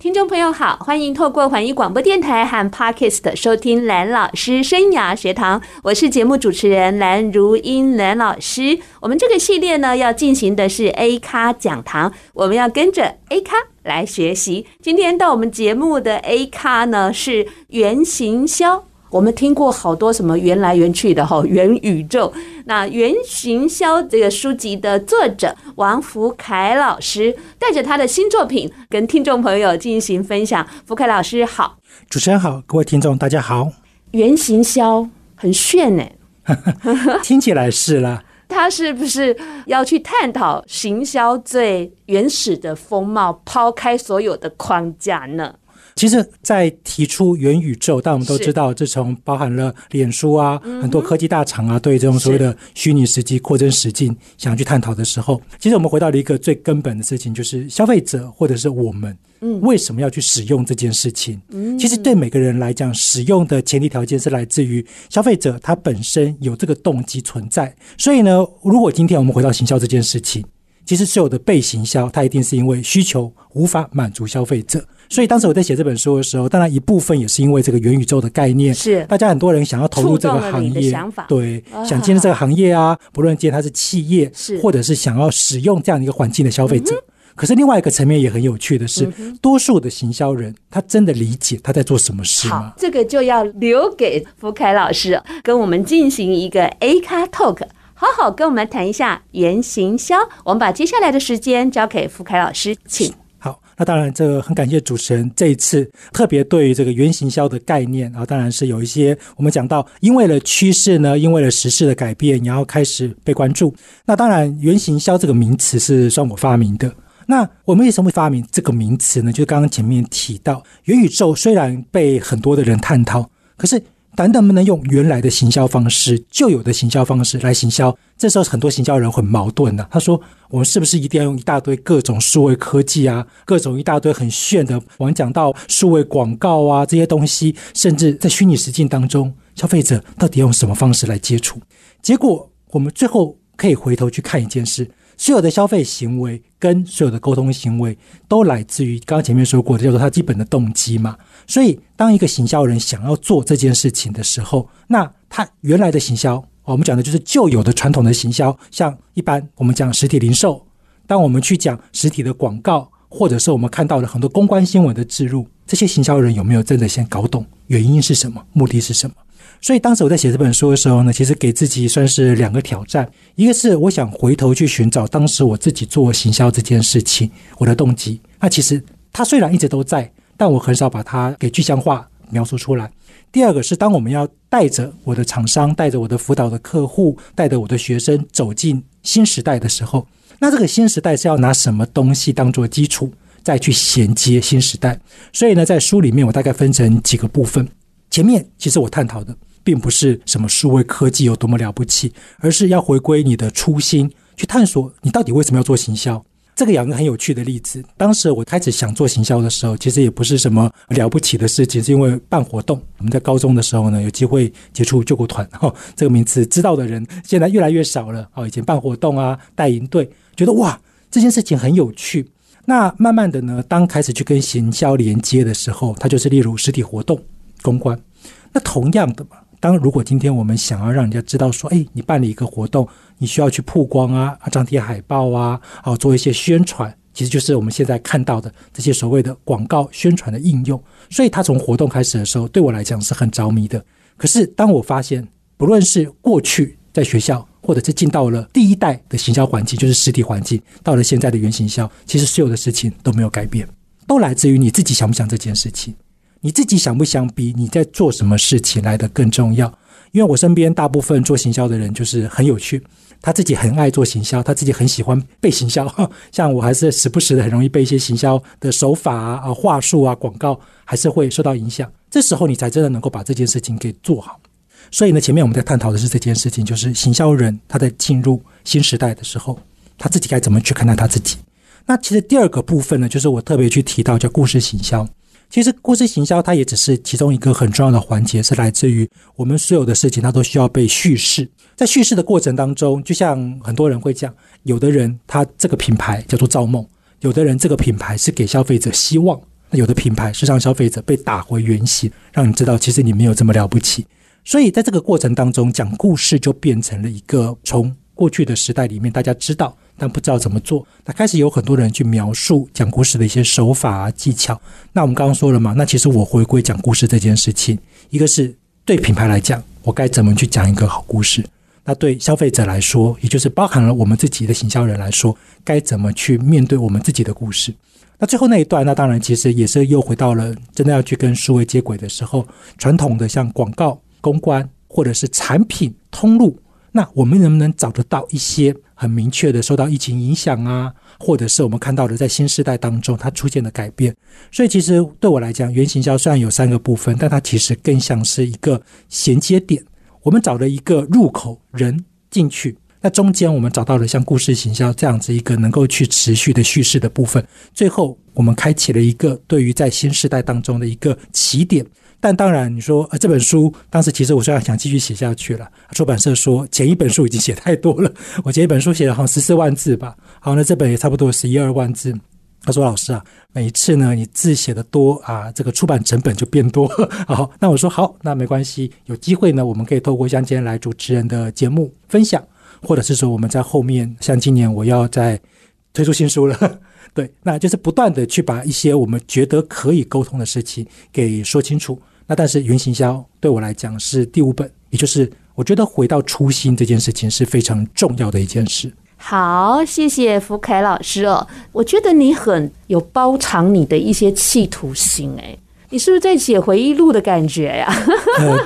听众朋友好，欢迎透过环宇广播电台和 Podcast 收听蓝老师生涯学堂，我是节目主持人蓝如英蓝老师。我们这个系列呢，要进行的是 A 咖讲堂，我们要跟着 A 咖来学习。今天到我们节目的 A 咖呢，是袁行霄。我们听过好多什么缘来缘去的哈，元宇宙。那原行销这个书籍的作者王福凯老师带着他的新作品跟听众朋友进行分享。福凯老师好，主持人好，各位听众大家好。原行销很炫呢，听起来是啦。他是不是要去探讨行销最原始的风貌，抛开所有的框架呢？其实，在提出元宇宙，但我们都知道，这从包含了脸书啊，很多科技大厂啊，对这种所谓的虚拟实际扩增实境想要去探讨的时候，其实我们回到了一个最根本的事情，就是消费者或者是我们，为什么要去使用这件事情？其实对每个人来讲，使用的前提条件是来自于消费者他本身有这个动机存在。所以呢，如果今天我们回到行销这件事情，其实是有的被行销，它一定是因为需求无法满足消费者。所以当时我在写这本书的时候，当然一部分也是因为这个元宇宙的概念，是大家很多人想要投入这个行业，对，想进入这个行业啊，不论今天它是企业，是或者是想要使用这样一个环境的消费者。可是另外一个层面也很有趣的是，多数的行销人他真的理解他在做什么事吗？好，这个就要留给福凯老师跟我们进行一个 A 咖 Talk，好好跟我们谈一下原行销。我们把接下来的时间交给福凯老师，请。那当然，这个很感谢主持人这一次特别对于这个原行销的概念啊，当然是有一些我们讲到，因为了趋势呢，因为了时事的改变，然后开始被关注。那当然，原行销这个名词是算我发明的。那我们为什么会发明这个名词呢？就是刚刚前面提到，元宇宙虽然被很多的人探讨，可是。但能不能用原来的行销方式、旧有的行销方式来行销？这时候很多行销人很矛盾的、啊。他说：“我们是不是一定要用一大堆各种数位科技啊，各种一大堆很炫的？我们讲到数位广告啊这些东西，甚至在虚拟实境当中，消费者到底用什么方式来接触？结果我们最后可以回头去看一件事。”所有的消费行为跟所有的沟通行为都来自于刚刚前面说过的，叫做他基本的动机嘛。所以，当一个行销人想要做这件事情的时候，那他原来的行销，我们讲的就是旧有的传统的行销，像一般我们讲实体零售，当我们去讲实体的广告，或者是我们看到了很多公关新闻的置入，这些行销人有没有真的先搞懂原因是什么，目的是什么？所以当时我在写这本书的时候呢，其实给自己算是两个挑战，一个是我想回头去寻找当时我自己做行销这件事情我的动机。那其实它虽然一直都在，但我很少把它给具象化描述出来。第二个是当我们要带着我的厂商、带着我的辅导的客户、带着我的学生走进新时代的时候，那这个新时代是要拿什么东西当做基础再去衔接新时代？所以呢，在书里面我大概分成几个部分。前面其实我探讨的。并不是什么数位科技有多么了不起，而是要回归你的初心，去探索你到底为什么要做行销。这个有一个很有趣的例子，当时我开始想做行销的时候，其实也不是什么了不起的事情，是因为办活动。我们在高中的时候呢，有机会接触救国团，哈，这个名词知道的人现在越来越少了。哦，以前办活动啊，带营队，觉得哇，这件事情很有趣。那慢慢的呢，当开始去跟行销连接的时候，它就是例如实体活动、公关。那同样的嘛。当如果今天我们想要让人家知道说，哎，你办了一个活动，你需要去曝光啊，张贴海报啊，啊，做一些宣传，其实就是我们现在看到的这些所谓的广告宣传的应用。所以，他从活动开始的时候，对我来讲是很着迷的。可是，当我发现，不论是过去在学校，或者是进到了第一代的行销环境，就是实体环境，到了现在的原行销，其实所有的事情都没有改变，都来自于你自己想不想这件事情。你自己想不想比你在做什么事情来得更重要？因为我身边大部分做行销的人就是很有趣，他自己很爱做行销，他自己很喜欢被行销。像我还是时不时的很容易被一些行销的手法啊、啊话术啊、广告还是会受到影响。这时候你才真的能够把这件事情给做好。所以呢，前面我们在探讨的是这件事情，就是行销人他在进入新时代的时候，他自己该怎么去看待他自己。那其实第二个部分呢，就是我特别去提到叫故事行销。其实故事行销它也只是其中一个很重要的环节，是来自于我们所有的事情，它都需要被叙事。在叙事的过程当中，就像很多人会讲，有的人他这个品牌叫做造梦，有的人这个品牌是给消费者希望，那有的品牌是让消费者被打回原形，让你知道其实你没有这么了不起。所以在这个过程当中，讲故事就变成了一个从过去的时代里面大家知道但不知道怎么做，那开始有很多人去描述讲故事的一些手法啊技巧。那我们刚刚说了嘛，那其实我回归讲故事这件事情，一个是对品牌来讲，我该怎么去讲一个好故事。那对消费者来说，也就是包含了我们自己的行销人来说，该怎么去面对我们自己的故事？那最后那一段，那当然其实也是又回到了真的要去跟数位接轨的时候，传统的像广告、公关或者是产品通路，那我们能不能找得到一些很明确的受到疫情影响啊，或者是我们看到的在新时代当中它出现的改变？所以其实对我来讲，原行销虽然有三个部分，但它其实更像是一个衔接点。我们找了一个入口，人进去，那中间我们找到了像故事行销这样子一个能够去持续的叙事的部分，最后我们开启了一个对于在新时代当中的一个起点。但当然，你说呃这本书当时其实我虽然想继续写下去了，出版社说前一本书已经写太多了，我前一本书写了好像十四万字吧，好，那这本也差不多十一二万字。他说：“老师啊，每一次呢，你字写得多啊，这个出版成本就变多。好，那我说好，那没关系。有机会呢，我们可以透过像今天来主持人的节目分享，或者是说我们在后面，像今年我要再推出新书了，对，那就是不断的去把一些我们觉得可以沟通的事情给说清楚。那但是云行销对我来讲是第五本，也就是我觉得回到初心这件事情是非常重要的一件事。”好，谢谢福凯老师哦。我觉得你很有包藏你的一些企图心，哎，你是不是在写回忆录的感觉呀？呃，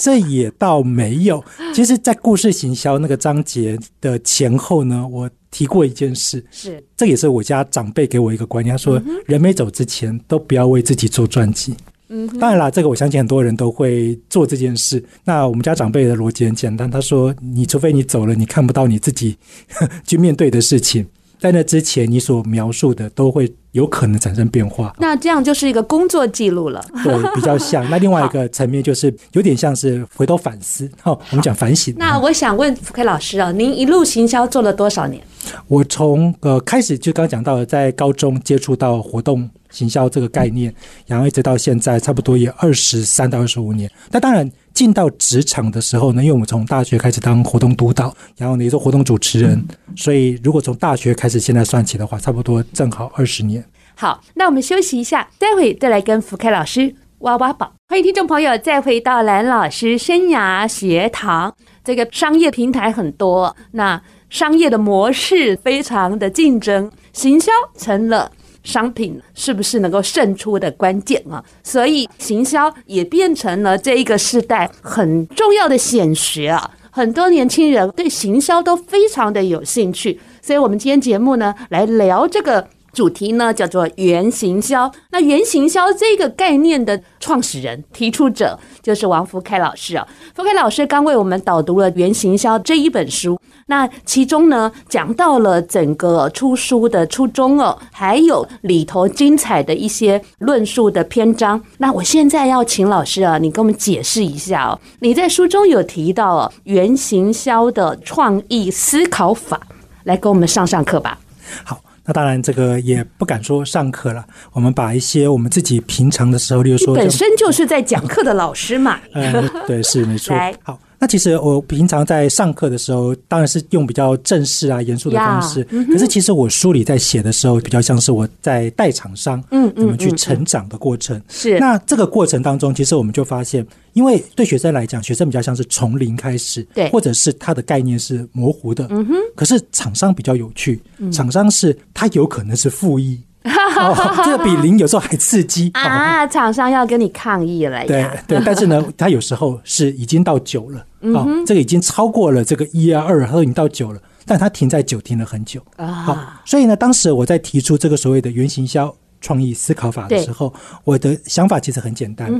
这也倒没有。其实，在故事行销那个章节的前后呢，我提过一件事，是这也是我家长辈给我一个观念，他说，人没走之前都不要为自己做传记。嗯，当然啦，这个我相信很多人都会做这件事。那我们家长辈的逻辑很简单，他说：“你除非你走了，你看不到你自己 去面对的事情，在那之前，你所描述的都会有可能产生变化。”那这样就是一个工作记录了，对，比较像。那另外一个层面就是有点像是回头反思。好，我们讲反省。那我想问福闓老师啊，您一路行销做了多少年？我从呃开始就刚讲到了，在高中接触到活动。行销这个概念，然后一直到现在，差不多也二十三到二十五年。那当然，进到职场的时候呢，因为我们从大学开始当活动督导，然后呢也做活动主持人，所以如果从大学开始现在算起的话，差不多正好二十年。好，那我们休息一下，待会再来跟福开老师挖挖宝。欢迎听众朋友再回到蓝老师生涯学堂。这个商业平台很多，那商业的模式非常的竞争，行销成了。商品是不是能够胜出的关键啊？所以行销也变成了这一个时代很重要的显学啊！很多年轻人对行销都非常的有兴趣，所以我们今天节目呢，来聊这个主题呢，叫做原行销。那原行销这个概念的创始人、提出者就是王福开老师啊。福开老师刚为我们导读了《原行销》这一本书。那其中呢，讲到了整个出书的初衷哦，还有里头精彩的一些论述的篇章。那我现在要请老师啊，你给我们解释一下哦。你在书中有提到哦，原行销的创意思考法，来给我们上上课吧。好，那当然这个也不敢说上课了，我们把一些我们自己平常的时候，例如说，本身就是在讲课的老师嘛。嗯，对，是没错。来，好。那其实我平常在上课的时候，当然是用比较正式啊、严肃的方式。可是其实我书里在写的时候，比较像是我在带厂商，嗯，怎么去成长的过程。是。那这个过程当中，其实我们就发现，因为对学生来讲，学生比较像是从零开始，对，或者是他的概念是模糊的。嗯哼。可是厂商比较有趣，厂商是他有可能是负一。哦，这个比零有时候还刺激啊！厂商要跟你抗议了呀。对对，但是呢，他有时候是已经到九了啊，这个已经超过了这个一啊二，他都已经到九了，但它停在九停了很久。啊。好，所以呢，当时我在提出这个所谓的原型销创意思考法的时候，我的想法其实很简单。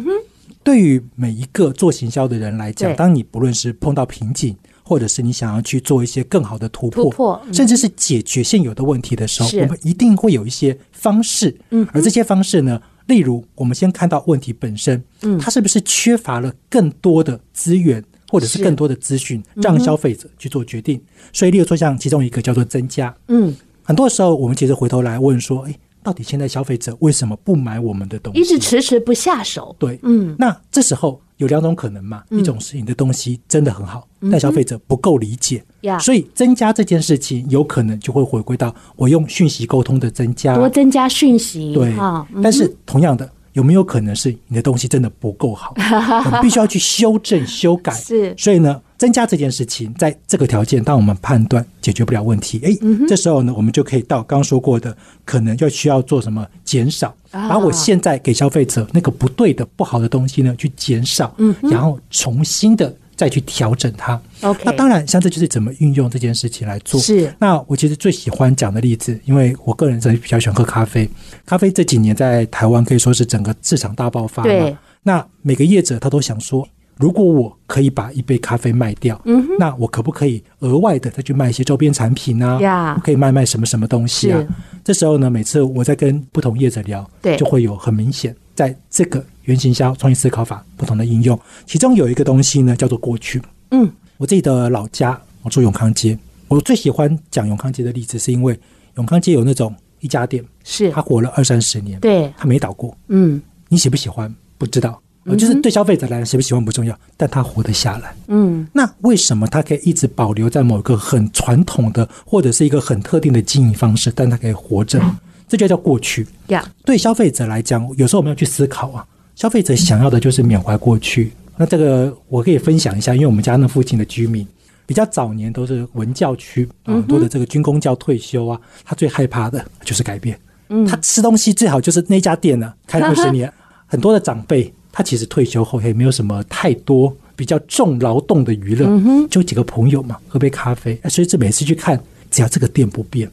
对于每一个做行销的人来讲，当你不论是碰到瓶颈，或者是你想要去做一些更好的突破，突破，甚至是解决现有的问题的时候，我们一定会有一些方式，嗯，而这些方式呢，例如，我们先看到问题本身，嗯，它是不是缺乏了更多的资源，或者是更多的资讯，让消费者去做决定？所以，例如说，像其中一个叫做增加，嗯，很多时候我们其实回头来问说，诶，到底现在消费者为什么不买我们的东西？一直迟迟不下手。对，嗯，那这时候有两种可能嘛，一种是你的东西真的很好，但消费者不够理解，呀，所以增加这件事情有可能就会回归到我用讯息沟通的增加，多增加讯息，对，但是同样的。有没有可能是你的东西真的不够好，我们必须要去修正、修改？是，所以呢，增加这件事情，在这个条件，当我们判断解决不了问题，哎，这时候呢，我们就可以到刚刚说过的，可能就需要做什么减少，把我现在给消费者那个不对的、不好的东西呢，去减少，然后重新的。再去调整它。OK，那当然，像这就是怎么运用这件事情来做。是。那我其实最喜欢讲的例子，因为我个人是比较喜欢喝咖啡。咖啡这几年在台湾可以说是整个市场大爆发嘛。对。那每个业者他都想说，如果我可以把一杯咖啡卖掉，那我可不可以额外的再去卖一些周边产品呢？呀，可以卖卖什么什么东西啊？这时候呢，每次我在跟不同业者聊，对，就会有很明显在这个。原型销创意思考法不同的应用，其中有一个东西呢，叫做过去。嗯，我自己的老家，我住永康街。我最喜欢讲永康街的例子，是因为永康街有那种一家店，是它活了二三十年，对，它没倒过。嗯，你喜不喜欢？不知道，就是对消费者来讲，喜不喜欢不重要，但他活得下来。嗯，那为什么他可以一直保留在某个很传统的或者是一个很特定的经营方式，但他可以活着？这就叫过去。呀，对消费者来讲，有时候我们要去思考啊。消费者想要的就是缅怀过去，那这个我可以分享一下，因为我们家那附近的居民比较早年都是文教区，很多的这个军工教退休啊，他最害怕的就是改变。嗯，他吃东西最好就是那家店呢，开二十年，很多的长辈他其实退休后也没有什么太多比较重劳动的娱乐，就几个朋友嘛，喝杯咖啡，所以这每次去看，只要这个店不变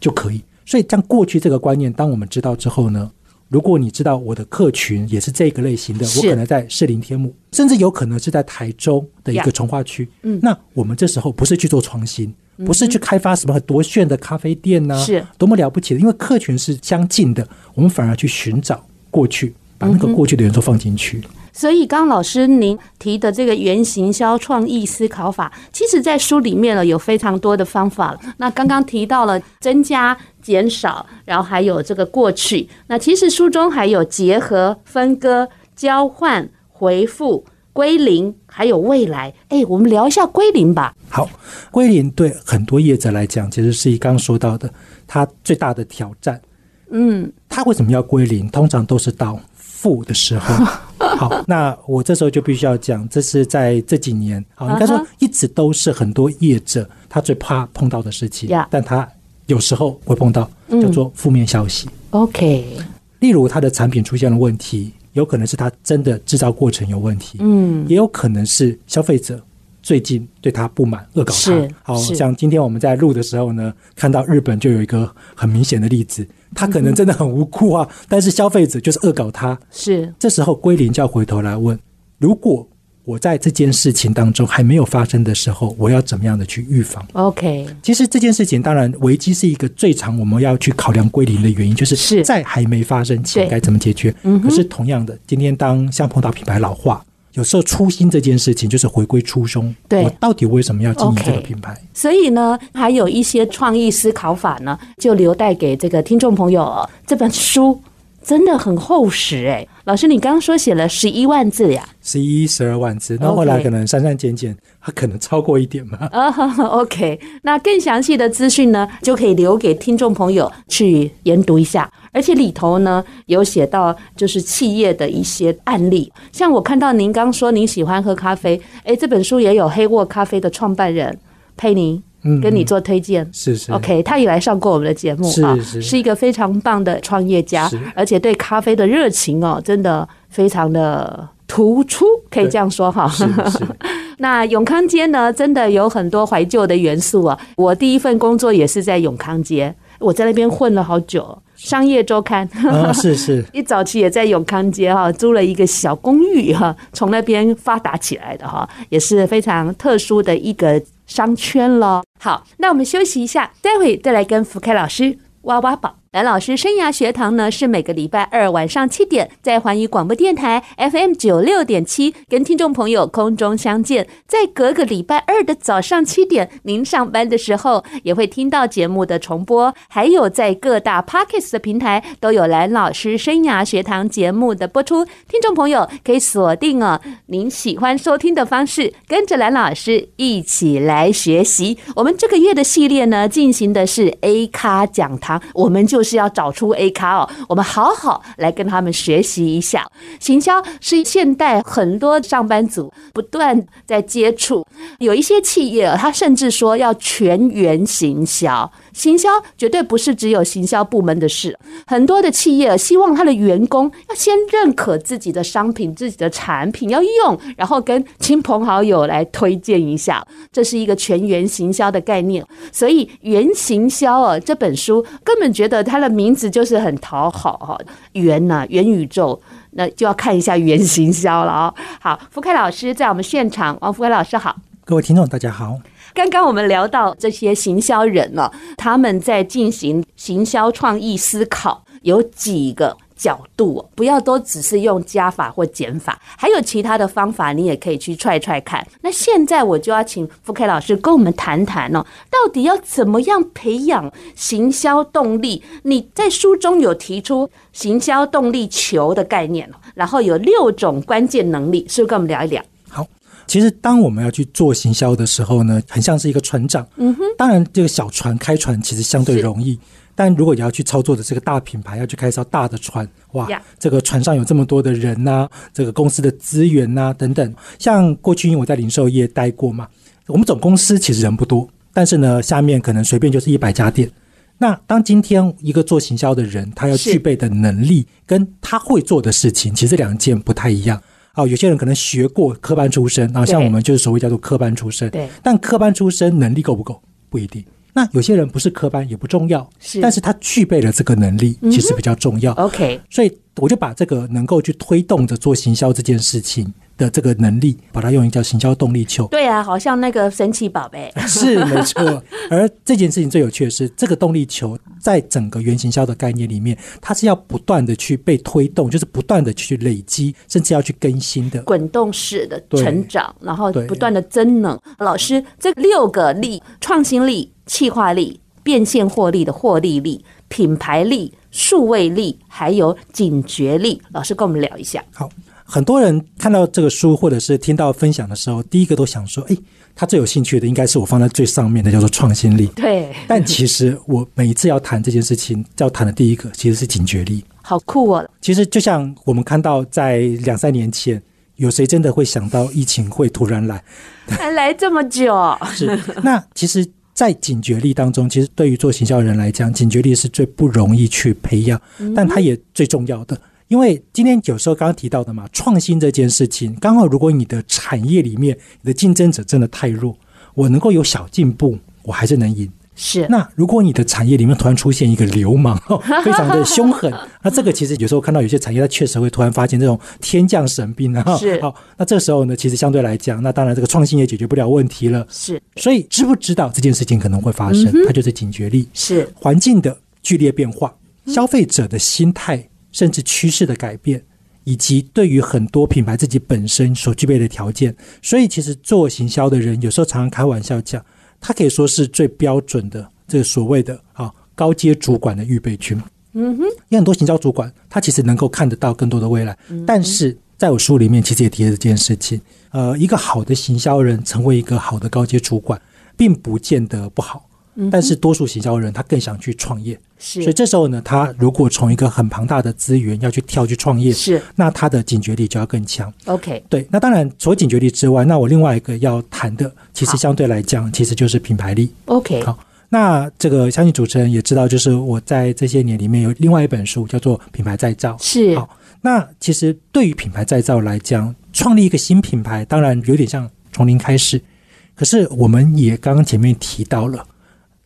就可以。所以将过去这个观念，当我们知道之后呢，如果你知道我的客群也是这个类型的，我可能在士林天母，甚至有可能是在台中的一个从化区。嗯，那我们这时候不是去做创新，不是去开发什么多炫的咖啡店呐，是。多么了不起的，因为客群是相近的，我们反而去寻找过去，把那个过去的元素放进去。所以，刚刚老师您提的这个原行销创意思考法，其实在书里面呢有非常多的方法。那刚刚提到了增加、减少，然后还有这个过去。那其实书中还有结合、分割、交换、回复、归零，还有未来。哎，我们聊一下归零吧。好，归零对很多业者来讲，其实是以刚刚说到的，它最大的挑战。嗯，他为什么要归零？通常都是到负的时候。好，那我这时候就必须要讲，这是在这几年，好，应该说一直都是很多业者他最怕碰到的事情，但他有时候会碰到叫做负面消息。OK，例如他的产品出现了问题，有可能是他真的制造过程有问题，嗯，也有可能是消费者最近对他不满，恶搞他。好像今天我们在录的时候呢，看到日本就有一个很明显的例子。他可能真的很无辜啊，但是消费者就是恶搞他。是，这时候归零就要回头来问：如果我在这件事情当中还没有发生的时候，我要怎么样的去预防？OK，其实这件事情当然危机是一个最常我们要去考量归零的原因，就是在还没发生前该怎么解决。可是同样的，今天当像碰到品牌老化。有时候初心这件事情就是回归初衷，对，我到底为什么要经营这个品牌？所以呢，还有一些创意思考法呢，就留待给这个听众朋友。这本书真的很厚实哎，老师，你刚刚说写了十一万字呀？十一、十二万字，那后来可能删删减减，它可能超过一点嘛。啊，OK，那更详细的资讯呢，就可以留给听众朋友去研读一下。而且里头呢有写到，就是企业的一些案例，像我看到您刚说您喜欢喝咖啡，哎，这本书也有黑沃咖啡的创办人佩妮，跟你做推荐，是是，OK，他也来上过我们的节目啊，是。是，是一个非常棒的创业家，而且对咖啡的热情哦，真的非常的突出，可以这样说哈。那永康街呢，真的有很多怀旧的元素啊，我第一份工作也是在永康街，我在那边混了好久。商业周刊，哦，是是，一早期也在永康街哈租了一个小公寓哈，从那边发达起来的哈，也是非常特殊的一个商圈了。好，那我们休息一下，待会再来跟福开老师挖挖宝。蓝老师生涯学堂呢，是每个礼拜二晚上七点，在环宇广播电台 FM 九六点七，跟听众朋友空中相见。在隔个礼拜二的早上七点，您上班的时候也会听到节目的重播。还有在各大 Podcast 的平台都有蓝老师生涯学堂节目的播出，听众朋友可以锁定哦，您喜欢收听的方式，跟着蓝老师一起来学习。我们这个月的系列呢，进行的是 A 咖讲堂，我们就。就是要找出 A 咖哦，我们好好来跟他们学习一下。行销是现代很多上班族不断在接触，有一些企业，他甚至说要全员行销。行销绝对不是只有行销部门的事，很多的企业希望他的员工要先认可自己的商品、自己的产品要用，然后跟亲朋好友来推荐一下，这是一个全员行销的概念。所以“原行销”啊，这本书根本觉得它的名字就是很讨好哈，元呐，元宇宙，那就要看一下元行销了哦。好，福凯老师在我们现场，王福凯老师好，各位听众大家好。刚刚我们聊到这些行销人呢，他们在进行行销创意思考，有几个角度，不要都只是用加法或减法，还有其他的方法，你也可以去踹踹看。那现在我就要请福凯老师跟我们谈谈哦，到底要怎么样培养行销动力？你在书中有提出行销动力球的概念，然后有六种关键能力，是不是跟我们聊一聊？好其实，当我们要去做行销的时候呢，很像是一个船长。嗯哼。当然，这个小船开船其实相对容易，但如果你要去操作的这个大品牌，要去开一艘大的船，哇，这个船上有这么多的人呐、啊，这个公司的资源呐、啊、等等。像过去因为我在零售业待过嘛，我们总公司其实人不多，但是呢，下面可能随便就是一百家店。那当今天一个做行销的人，他要具备的能力跟他会做的事情，其实两件不太一样。哦，有些人可能学过科班出身，然后像我们就是所谓叫做科班出身。对。但科班出身能力够不够？不一定。那有些人不是科班也不重要，是，但是他具备了这个能力，其实比较重要。OK。所以我就把这个能够去推动着做行销这件事情的这个能力，把它用一个叫行销动力球。对啊，好像那个神奇宝贝。是没错。而这件事情最有趣的是，这个动力球在整个原行销的概念里面，它是要不断的去被推动，就是不断的去累积，甚至要去更新的滚动式的成长，然后不断的增能。老师，这六个力：创新力、企划力、变现获利的获利力、品牌力、数位力，还有警觉力。老师跟我们聊一下。好。很多人看到这个书，或者是听到分享的时候，第一个都想说：“哎，他最有兴趣的应该是我放在最上面的，叫做创新力。”对。但其实我每一次要谈这件事情，要谈的第一个其实是警觉力。好酷哦！其实就像我们看到，在两三年前，有谁真的会想到疫情会突然来？还来这么久？是。那其实，在警觉力当中，其实对于做行销的人来讲，警觉力是最不容易去培养，但它也最重要的。因为今天有时候刚刚提到的嘛，创新这件事情，刚好如果你的产业里面你的竞争者真的太弱，我能够有小进步，我还是能赢。是。那如果你的产业里面突然出现一个流氓，非常的凶狠，那这个其实有时候看到有些产业，它确实会突然发现这种天降神兵啊。是。好，那这时候呢，其实相对来讲，那当然这个创新也解决不了问题了。是。所以知不知道这件事情可能会发生，它就是警觉力。是。环境的剧烈变化，消费者的心态。甚至趋势的改变，以及对于很多品牌自己本身所具备的条件，所以其实做行销的人有时候常常开玩笑讲，他可以说是最标准的这个所谓的啊高阶主管的预备军。嗯哼，有很多行销主管他其实能够看得到更多的未来，但是在我书里面其实也提了这件事情。呃，一个好的行销人成为一个好的高阶主管，并不见得不好。但是多数行销人他更想去创业，是，所以这时候呢，他如果从一个很庞大的资源要去跳去创业，是，那他的警觉力就要更强。OK，对，那当然除了警觉力之外，那我另外一个要谈的，其实相对来讲，其实就是品牌力。OK，好，那这个相信主持人也知道，就是我在这些年里面有另外一本书叫做《品牌再造》。是，好，那其实对于品牌再造来讲，创立一个新品牌，当然有点像从零开始，可是我们也刚刚前面提到了。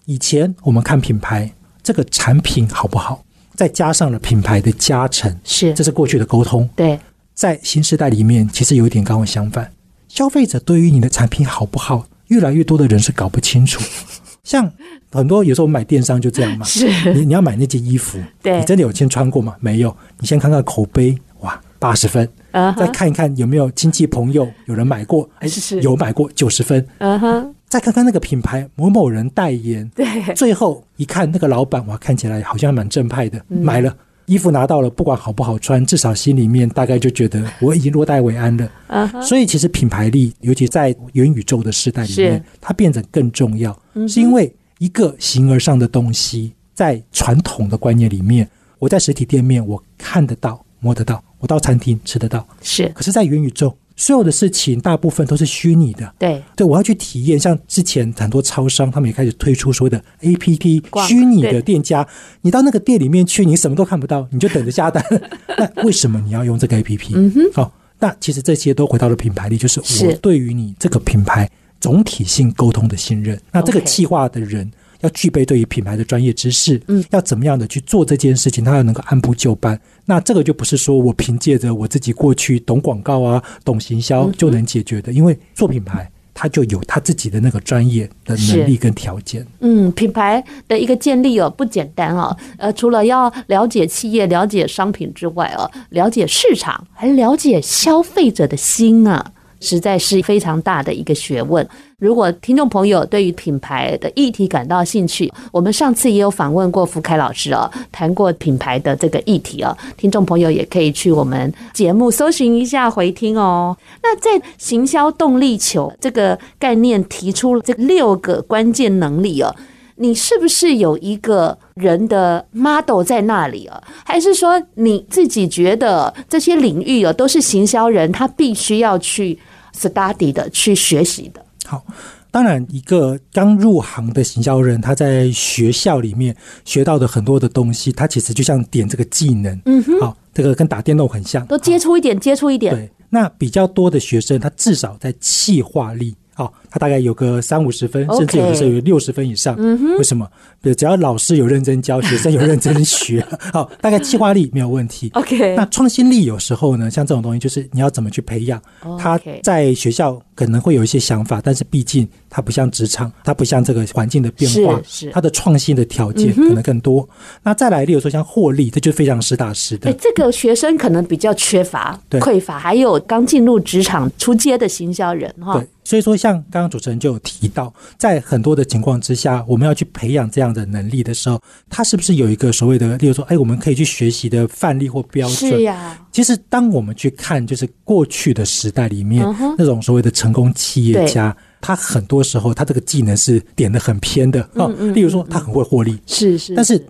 以前我们看品牌这个产品好不好，再加上了品牌的加成，是，这是过去的沟通。对，在新时代里面，其实有一点刚好相反，消费者对于你的产品好不好，越来越多的人是搞不清楚。像很多有时候我们买电商就这样嘛，是。你你要买那件衣服，对。你真的有先穿过吗？没有，你先看看口碑，哇，八十分，再看一看有没有亲戚朋友有人买过，哎是是。有买过九十分，嗯哼，再看看那个品牌某某人代言，对，最后一看那个老板，哇，看起来好像蛮正派的，嗯买了。衣服拿到了，不管好不好穿，至少心里面大概就觉得我已经落袋为安了。所以其实品牌力，尤其在元宇宙的时代里面，它变得更重要，嗯是因为一个形而上的东西，在传统的观念里面，我在实体店面我看得到、摸得到，我到餐厅吃得到。是可是，在元宇宙，所有的事情大部分都是虚拟的。对，对，我要去体验。像之前很多超商，他们也开始推出所谓的 APP 虚拟的店家。你到那个店里面去，你什么都看不到，你就等着下单。那为什么你要用这个 APP？嗯哼，好、那其实这些都回到了品牌力，就是是我对于你这个品牌总体性沟通的信任。那这个企划的人要具备对于品牌的专业知识，嗯要怎么样的去做这件事情，他要能够按部就班。那这个就不是说我凭借着我自己过去懂广告啊、懂行销就能解决的，因为做品牌。他就有他自己的那个专业的能力跟条件，嗯，品牌的一个建立哦不简单哦，呃，除了要了解企业、了解商品之外哦，了解市场，还了解消费者的心啊。实在是非常大的一个学问。如果听众朋友对于品牌的议题感到兴趣，我们上次也有访问过福凯老师哦，谈过品牌的这个议题哦。听众朋友也可以去我们节目搜寻一下回听哦。那在行销动力球这个概念提出这六个关键能力哦，你是不是有一个人的 model 在那里啊？还是说你自己觉得这些领域哦都是行销人他必须要去 study 的、去学习的？好，当然，一个刚入行的行销人，他在学校里面学到的很多的东西，他其实就像点这个技能。嗯哼，好，这个跟打电动很像，都接触一点，接触一点。对，那比较多的学生，他至少在气化力。好，他大概有个三五十分甚至有的时候有六十分以上。嗯哼为什么？只要老师有认真教，学 生有认真学，好，大概计划力没有问题。OK，那创新力有时候呢，像这种东西，就是你要怎么去培养。他在学校可能会有一些想法，但是毕竟他不像职场，他不像这个环境的变化，是是他的创新的条件可能更多。那再来，例如说像获利，这就非常实打实的哎，。这个学生可能比较缺乏、匮乏，还有刚进入职场、出街的行销人哈对。，所以说像刚刚主持人就有提到，在很多的情况之下，我们要去培养这样的能力的时候，他是不是有一个所谓的，例如说，哎，我们可以去学习的范例或标准？是呀，其实，当我们去看，就是过去的时代里面，嗯那种所谓的成功企业家，他很多时候他这个技能是点的很偏的哦。嗯例如说，他很会获利，是是，但是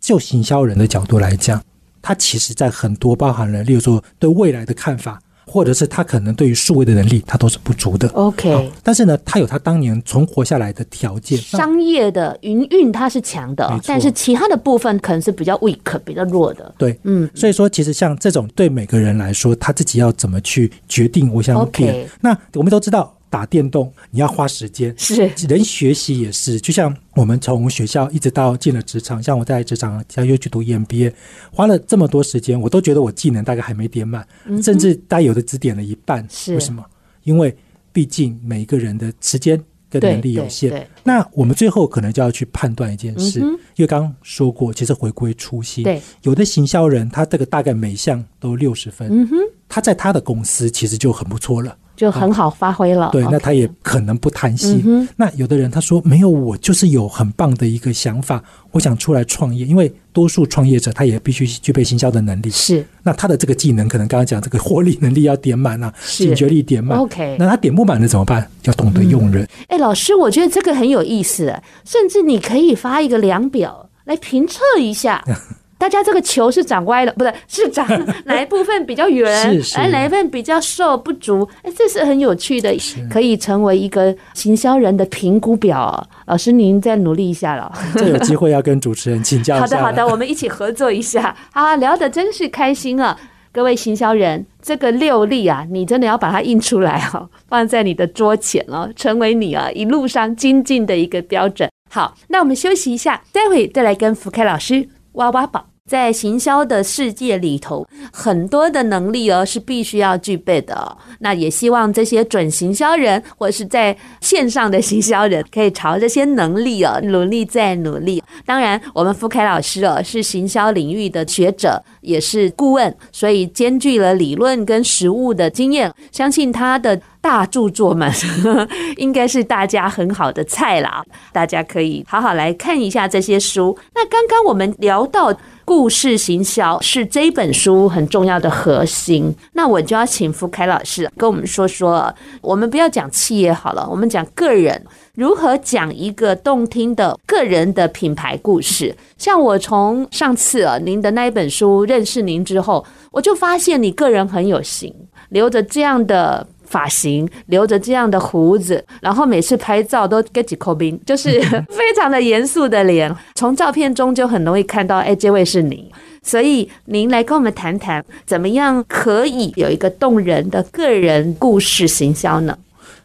就行销人的角度来讲，他其实在很多包含了，例如说对未来的看法，或者是他可能对于数位的能力，他都是不足的。OK 好但是呢，他有他当年存活下来的条件。商业的营运它是强的，但是其他的部分可能是比较 weak、比较弱的。对，嗯，所以说，其实像这种对每个人来说，他自己要怎么去决定我想 OK 那我们都知道，打电动你要花时间，是人学习也是，就像我们从学校一直到进了职场，像我在职场像又去读 EMBA，花了这么多时间，我都觉得我技能大概还没点满，甚至大概有的只点了一半。为什么？因为毕竟每一个人的时间跟能力有限。那我们最后可能就要去判断一件事，嗯因为刚刚说过，其实回归初心。对，有的行销人他这个大概每项都六十分，他在他的公司其实就很不错了。就很好发挥了。对，那他也可能不贪心。嗯那有的人他说没有，我就是有很棒的一个想法，我想出来创业。因为多数创业者他也必须具备行销的能力。是那他的这个技能可能刚刚讲这个获利能力要点满啊，是警觉力点满。OK 那他点不满了怎么办？要懂得用人。哎，老师，我觉得这个很有意思，甚至你可以发一个量表来评测一下。大家这个球是长歪了，不对，是长 哪一部分比较圆，是是哎，哪一部分比较瘦不足？哎，这是很有趣的，可以成为一个行销人的评估表哦。老师，您再努力一下了。这有机会要跟主持人请教一下。好的，好的，我们一起合作一下。啊，聊得真是开心啊！各位行销人，这个六力啊，你真的要把它印出来哦，放在你的桌前哦，成为你啊一路上精进的一个标准。好，那我们休息一下，待会再来跟福凯老师挖挖宝。在行销的世界里头，很多的能力哦是必须要具备的。那也希望这些准行销人或是在线上的行销人，可以朝这些能力哦努力再努力。当然，我们福凯老师哦是行销领域的学者，也是顾问，所以兼具了理论跟实务的经验。相信他的大著作们 应该是大家很好的菜啦，大家可以好好来看一下这些书。那刚刚我们聊到。故事行销是这本书很重要的核心，那我就要请福凯老师跟我们说说，我们不要讲企业好了，我们讲个人如何讲一个动听的个人的品牌故事。像我从上次啊您的那一本书认识您之后，我就发现你个人很有型，留着这样的。发型留着这样的胡子，然后每次拍照都给几口冰，就是 非常的严肃的脸。从照片中就很容易看到，哎，这位是你。所以您来跟我们谈谈，怎么样可以有一个动人的个人故事行销呢？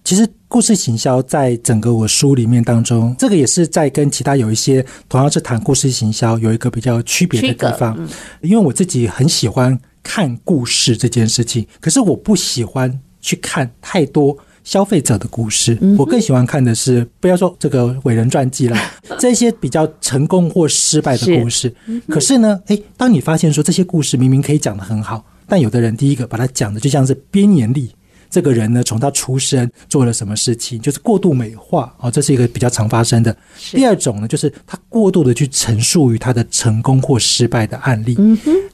其实故事行销在整个我书里面当中，这个也是在跟其他有一些同样是谈故事行销有一个比较区别的地方。因为我自己很喜欢看故事这件事情，可是我不喜欢。去看太多消费者的故事，我更喜欢看的是，不要说这个伟人传记啦，这些比较成功或失败的故事。可是呢，诶，当你发现说这些故事明明可以讲得很好，但有的人第一个把它讲的就像是编年历，这个人呢从他出生做了什么事情，就是过度美化哦，这是一个比较常发生的。第二种呢，就是他过度的去陈述于他的成功或失败的案例。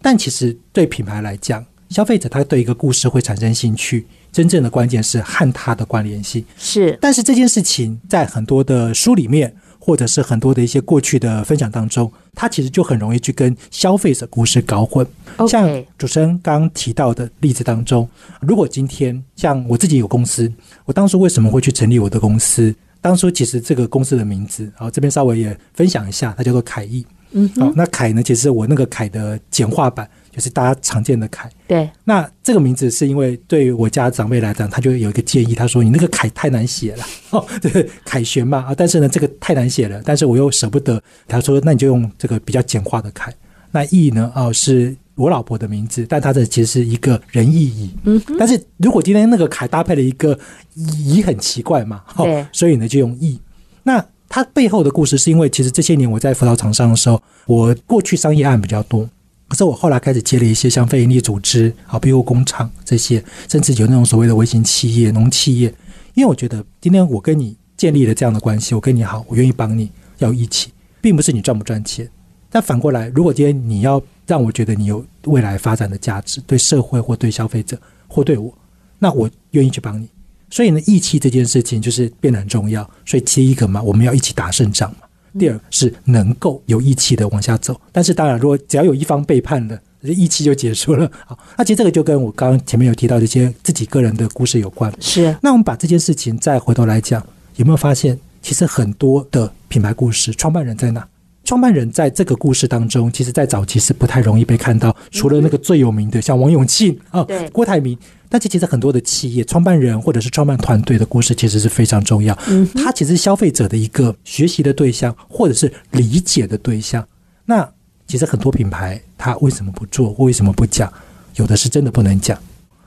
但其实对品牌来讲，消费者他对一个故事会产生兴趣。真正的关键是和他的关联性是，但是这件事情在很多的书里面，或者是很多的一些过去的分享当中，他其实就很容易去跟消费者故事搞混。像主持人刚刚提到的例子当中，如果今天像我自己有公司，我当初为什么会去成立我的公司？当初其实这个公司的名字，好，这边稍微也分享一下，它叫做凯翼。嗯，好，那凯呢，其实我那个凯的简化版。就是大家常见的凯，对。那这个名字是因为对于我家长辈来讲，他就有一个建议，他说：“你那个凯太难写了，哦，对，凯旋嘛啊。但是呢，这个太难写了，但是我又舍不得。他说：那你就用这个比较简化的凯。那翼呢？哦，是我老婆的名字，但他的其实是一个仁义仪。嗯。但是如果今天那个凯搭配了一个仪，很奇怪嘛，对。所以呢，就用翼。那它背后的故事是因为，其实这些年我在辅导场上的时候，我过去商业案比较多。可是我后来开始接了一些像非营利组织、好庇护工厂这些，甚至有那种所谓的微型企业、农企业。因为我觉得今天我跟你建立了这样的关系，我跟你好，我愿意帮你，要一起，并不是你赚不赚钱。但反过来，如果今天你要让我觉得你有未来发展的价值，对社会或对消费者或对我，那我愿意去帮你。所以呢，义气这件事情就是变得很重要。所以第一个嘛，我们要一起打胜仗嘛。第二是能够有义气的往下走，但是当然，如果只要有一方背叛了，义气就结束了。好，那其实这个就跟我刚刚前面有提到的一些自己个人的故事有关。是，那我们把这件事情再回头来讲，有没有发现，其实很多的品牌故事，创办人在哪？创办人在这个故事当中，其实，在早期是不太容易被看到，除了那个最有名的，像王永庆啊、郭台铭。但是其实很多的企业创办人或者是创办团队的故事，其实是非常重要。嗯，他其实是消费者的一个学习的对象，或者是理解的对象。那其实很多品牌，它为什么不做，或为什么不讲？有的是真的不能讲。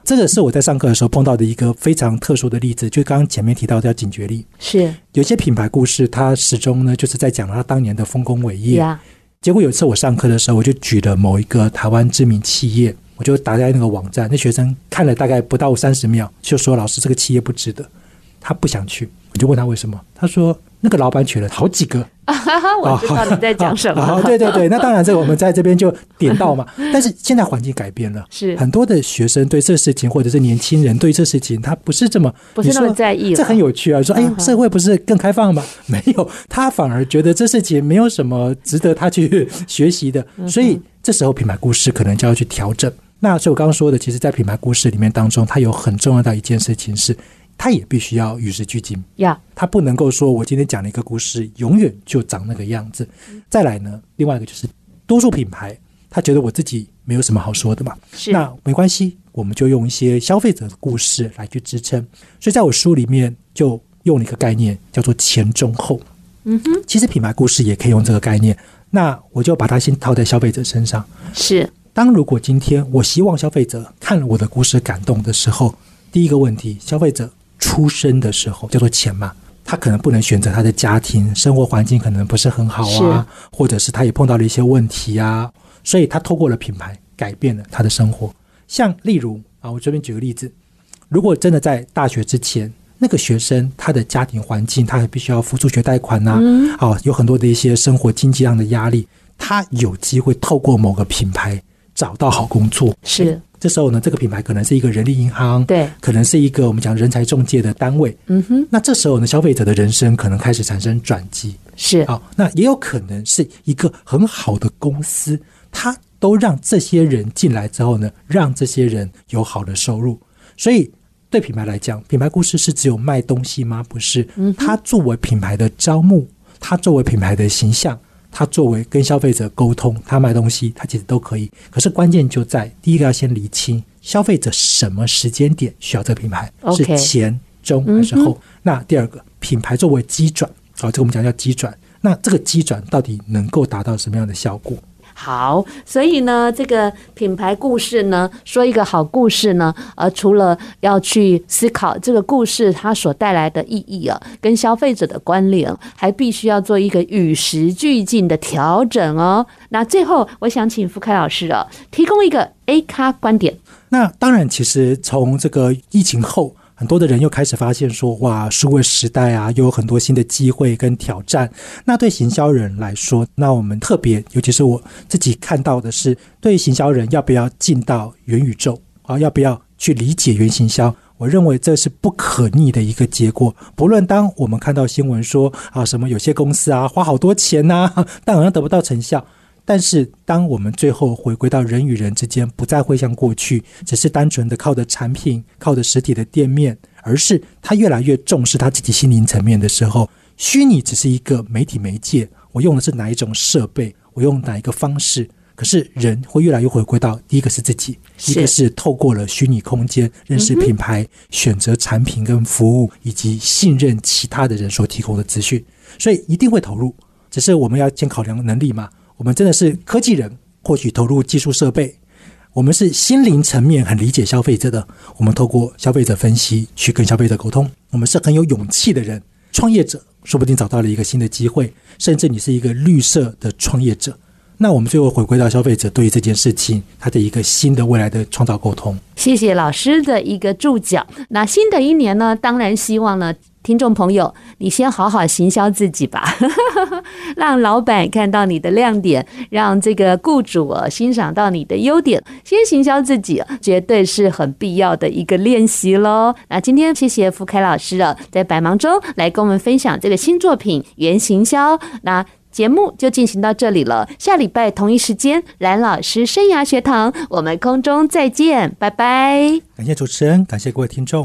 这个是我在上课的时候碰到的一个非常特殊的例子，就刚刚前面提到的叫警觉力。是有些品牌故事，它始终呢就是在讲他当年的丰功伟业。结果有一次我上课的时候，我就举了某一个台湾知名企业。我就打开那个网站，那学生看了大概不到三十秒，就说：“老师，这个企业不值得，他不想去。”我就问他为什么，他说：“那个老板娶了好几个。”啊哈哈，我知道你在讲什么。哦，对对对，那当然，这个我们在这边就点到嘛。但是现在环境改变了，是很多的学生对这事情，或者是年轻人对这事情，他不是这么不是那么在意。这很有趣啊！说：“哎，社会不是更开放吗？”没有，他反而觉得这事情没有什么值得他去学习的。所以这时候品牌故事可能就要去调整。那所以我刚刚说的，其实，在品牌故事里面当中，它有很重要的一件事情是，它也必须要与时俱进。呀，它不能够说我今天讲了一个故事，永远就长那个样子。再来呢，另外一个就是，多数品牌他觉得我自己没有什么好说的嘛，是那没关系，我们就用一些消费者的故事来去支撑。所以在我书里面就用了一个概念，叫做前中后。嗯哼，其实品牌故事也可以用这个概念。那我就把它先套在消费者身上。是，当如果今天我希望消费者看了我的故事感动的时候，第一个问题，消费者出生的时候叫做钱嘛，他可能不能选择他的家庭生活环境，可能不是很好啊，或者是他也碰到了一些问题啊，所以他透过了品牌改变了他的生活。像例如啊，我这边举个例子，如果真的在大学之前，那个学生他的家庭环境，他还必须要付助学贷款呐、啊，嗯、啊，有很多的一些生活经济上的压力，他有机会透过某个品牌找到好工作。是，这时候呢，这个品牌可能是一个人力银行，对，可能是一个我们讲人才中介的单位。嗯哼，那这时候呢，消费者的人生可能开始产生转机。是啊，那也有可能是一个很好的公司，它都让这些人进来之后呢，让这些人有好的收入，所以。对品牌来讲，品牌故事是只有卖东西吗？不是，它作为品牌的招募，它作为品牌的形象，它作为跟消费者沟通，他卖东西，他其实都可以。可是关键就在第一个要先厘清消费者什么时间点需要这个品牌.是前、中还是后？嗯、那第二个品牌作为基转，好，这个我们讲叫基转。那这个基转到底能够达到什么样的效果？好，所以呢，这个品牌故事呢，说一个好故事呢，呃，除了要去思考这个故事它所带来的意义啊，跟消费者的关联，还必须要做一个与时俱进的调整哦。那最后，我想请福凯老师啊，提供一个 A 咖观点。那当然，其实从这个疫情后。很多的人又开始发现说，哇，数位时代啊，又有很多新的机会跟挑战。那对行销人来说，那我们特别，尤其是我自己看到的是，对于行销人要不要进到元宇宙啊，要不要去理解元行销？我认为这是不可逆的一个结果。不论当我们看到新闻说啊，什么有些公司啊花好多钱呐，但好像得不到成效。但是，当我们最后回归到人与人之间，不再会像过去，只是单纯的靠着产品、靠着实体的店面，而是他越来越重视他自己心灵层面的时候，虚拟只是一个媒体媒介。我用的是哪一种设备？我用哪一个方式？可是人会越来越回归到第一个是自己，一个是透过了虚拟空间认识品牌、选择产品跟服务，以及信任其他的人所提供的资讯。所以一定会投入，只是我们要先考量能力嘛。我们真的是科技人，或许投入技术设备；我们是心灵层面很理解消费者的，我们透过消费者分析去跟消费者沟通。我们是很有勇气的人，创业者说不定找到了一个新的机会，甚至你是一个绿色的创业者，那我们最后回归到消费者对于这件事情他的一个新的未来的创造沟通。谢谢老师的一个注脚。那新的一年呢，当然希望呢。听众朋友，你先好好行销自己吧，让老板看到你的亮点，让这个雇主啊欣赏到你的优点。先行销自己，绝对是很必要的一个练习喽。那今天谢谢福凯老师啊，在百忙中来跟我们分享这个新作品《原行销》。那节目就进行到这里了，下礼拜同一时间，蓝老师生涯学堂，我们空中再见，拜拜。感谢主持人，感谢各位听众。